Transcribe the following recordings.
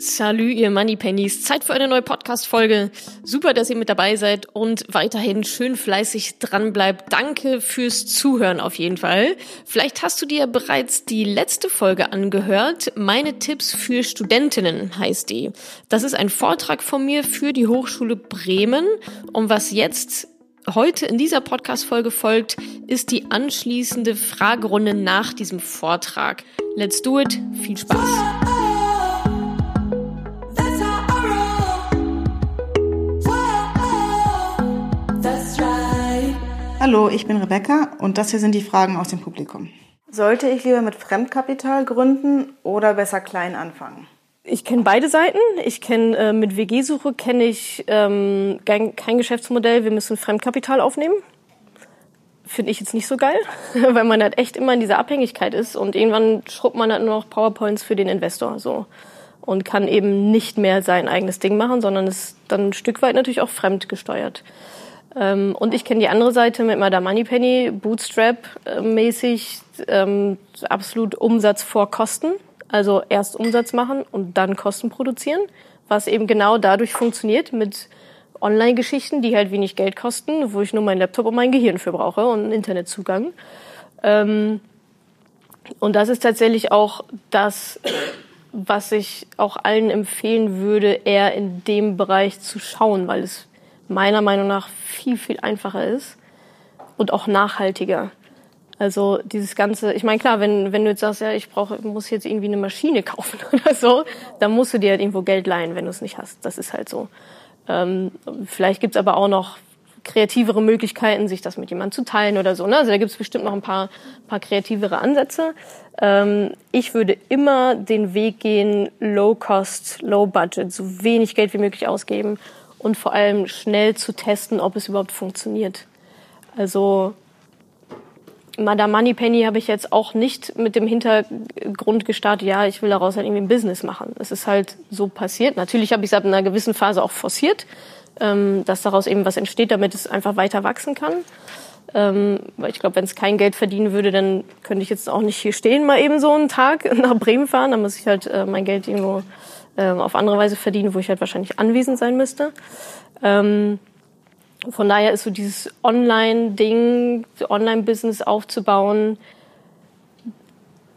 Salü, ihr Moneypennies. Zeit für eine neue Podcast-Folge. Super, dass ihr mit dabei seid und weiterhin schön fleißig dran bleibt. Danke fürs Zuhören auf jeden Fall. Vielleicht hast du dir bereits die letzte Folge angehört. Meine Tipps für Studentinnen heißt die. Das ist ein Vortrag von mir für die Hochschule Bremen. Und was jetzt heute in dieser Podcast-Folge folgt, ist die anschließende Fragerunde nach diesem Vortrag. Let's do it. Viel Spaß. Hallo, ich bin Rebecca und das hier sind die Fragen aus dem Publikum. Sollte ich lieber mit Fremdkapital gründen oder besser klein anfangen? Ich kenne beide Seiten. Ich kenne äh, mit WG-Suche kenne ich ähm, kein, kein Geschäftsmodell. Wir müssen Fremdkapital aufnehmen. Finde ich jetzt nicht so geil, weil man halt echt immer in dieser Abhängigkeit ist und irgendwann schrubbt man halt nur noch PowerPoints für den Investor so und kann eben nicht mehr sein eigenes Ding machen, sondern ist dann ein Stück weit natürlich auch fremdgesteuert. Ähm, und ich kenne die andere Seite mit Madame Moneypenny, Bootstrap-mäßig, ähm, absolut Umsatz vor Kosten. Also erst Umsatz machen und dann Kosten produzieren, was eben genau dadurch funktioniert mit Online-Geschichten, die halt wenig Geld kosten, wo ich nur mein Laptop und mein Gehirn für brauche und einen Internetzugang. Ähm, und das ist tatsächlich auch das, was ich auch allen empfehlen würde, eher in dem Bereich zu schauen, weil es meiner Meinung nach viel, viel einfacher ist und auch nachhaltiger. Also dieses ganze, ich meine klar, wenn, wenn du jetzt sagst, ja, ich brauche, muss jetzt irgendwie eine Maschine kaufen oder so, dann musst du dir halt irgendwo Geld leihen, wenn du es nicht hast. Das ist halt so. Ähm, vielleicht gibt's aber auch noch kreativere Möglichkeiten, sich das mit jemandem zu teilen oder so. Ne? Also da gibt's bestimmt noch ein paar, paar kreativere Ansätze. Ähm, ich würde immer den Weg gehen, low cost, low budget, so wenig Geld wie möglich ausgeben und vor allem schnell zu testen, ob es überhaupt funktioniert. Also Madame Moneypenny habe ich jetzt auch nicht mit dem Hintergrund gestartet, ja, ich will daraus halt irgendwie ein Business machen. Es ist halt so passiert. Natürlich habe ich es ab einer gewissen Phase auch forciert, ähm, dass daraus eben was entsteht, damit es einfach weiter wachsen kann. Ähm, weil ich glaube, wenn es kein Geld verdienen würde, dann könnte ich jetzt auch nicht hier stehen, mal eben so einen Tag nach Bremen fahren. Dann muss ich halt äh, mein Geld irgendwo ähm, auf andere Weise verdiene, wo ich halt wahrscheinlich anwesend sein müsste. Ähm, von daher ist so dieses Online-Ding, Online-Business aufzubauen,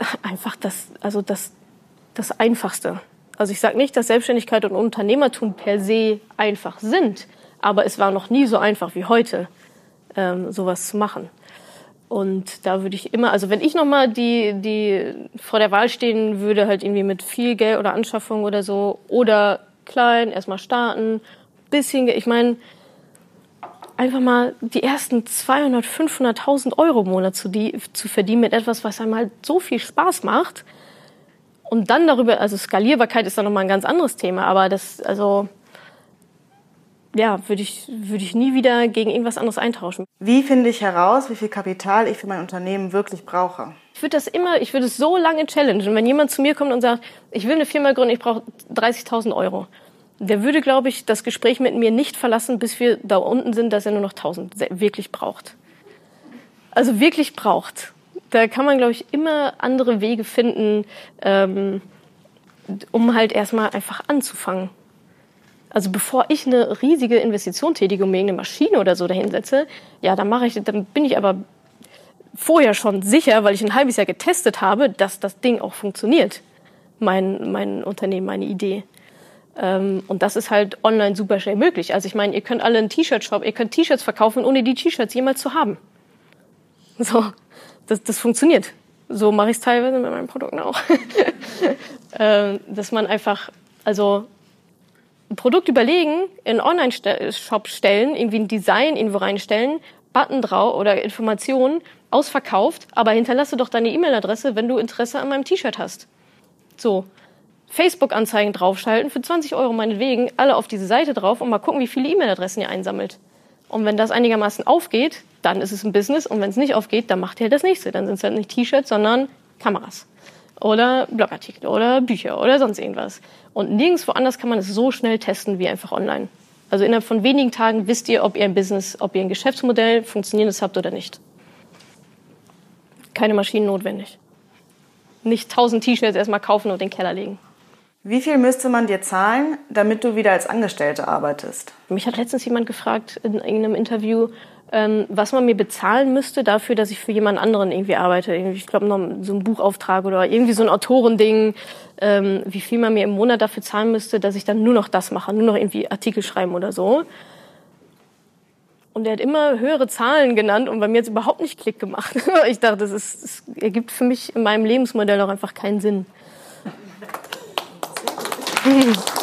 einfach das, also das, das Einfachste. Also ich sage nicht, dass Selbstständigkeit und Unternehmertum per se einfach sind, aber es war noch nie so einfach wie heute, ähm, sowas zu machen. Und da würde ich immer, also wenn ich nochmal die, die vor der Wahl stehen würde, halt irgendwie mit viel Geld oder Anschaffung oder so, oder klein, erstmal starten, bisschen, ich meine, einfach mal die ersten 200, 500.000 Euro im Monat zu, die, zu verdienen mit etwas, was einem halt so viel Spaß macht. Und dann darüber, also Skalierbarkeit ist dann nochmal ein ganz anderes Thema, aber das, also, ja, würde ich, würde ich nie wieder gegen irgendwas anderes eintauschen. Wie finde ich heraus, wie viel Kapital ich für mein Unternehmen wirklich brauche? Ich würde das immer, ich würde es so lange challengen. Wenn jemand zu mir kommt und sagt, ich will eine Firma gründen, ich brauche 30.000 Euro. Der würde, glaube ich, das Gespräch mit mir nicht verlassen, bis wir da unten sind, dass er nur noch 1000 wirklich braucht. Also wirklich braucht. Da kann man, glaube ich, immer andere Wege finden, ähm, um halt erstmal einfach anzufangen. Also bevor ich eine riesige Investition tätige und mir irgendeine Maschine oder so dahinsetze, ja, dann mache ich, dann bin ich aber vorher schon sicher, weil ich ein halbes Jahr getestet habe, dass das Ding auch funktioniert. Mein, mein Unternehmen, meine Idee. Ähm, und das ist halt online super schnell möglich. Also ich meine, ihr könnt alle einen T-Shirt-Shop, ihr könnt T-Shirts verkaufen, ohne die T-Shirts jemals zu haben. So, das, das funktioniert. So mache ich es teilweise mit meinen Produkten auch. ähm, dass man einfach, also ein Produkt überlegen, in Online-Shop stellen, irgendwie ein Design irgendwo reinstellen, Button drauf oder Informationen, ausverkauft, aber hinterlasse doch deine E-Mail-Adresse, wenn du Interesse an meinem T-Shirt hast. So. Facebook-Anzeigen draufschalten, für 20 Euro meinetwegen, alle auf diese Seite drauf und mal gucken, wie viele E-Mail-Adressen ihr einsammelt. Und wenn das einigermaßen aufgeht, dann ist es ein Business und wenn es nicht aufgeht, dann macht ihr halt das nächste. Dann sind es halt nicht T-Shirts, sondern Kameras oder Blogartikel oder Bücher oder sonst irgendwas. Und nirgendwo anders kann man es so schnell testen wie einfach online. Also innerhalb von wenigen Tagen wisst ihr, ob ihr ein Business, ob ihr ein Geschäftsmodell funktionierendes habt oder nicht. Keine Maschinen notwendig. Nicht tausend T-Shirts erstmal kaufen und in den Keller legen. Wie viel müsste man dir zahlen, damit du wieder als Angestellte arbeitest? Mich hat letztens jemand gefragt in irgendeinem Interview, ähm, was man mir bezahlen müsste dafür, dass ich für jemand anderen irgendwie arbeite. Ich glaube, noch so ein Buchauftrag oder irgendwie so ein Autorending, ähm, wie viel man mir im Monat dafür zahlen müsste, dass ich dann nur noch das mache, nur noch irgendwie Artikel schreiben oder so. Und er hat immer höhere Zahlen genannt und bei mir jetzt überhaupt nicht Klick gemacht. ich dachte, das, ist, das ergibt für mich in meinem Lebensmodell auch einfach keinen Sinn.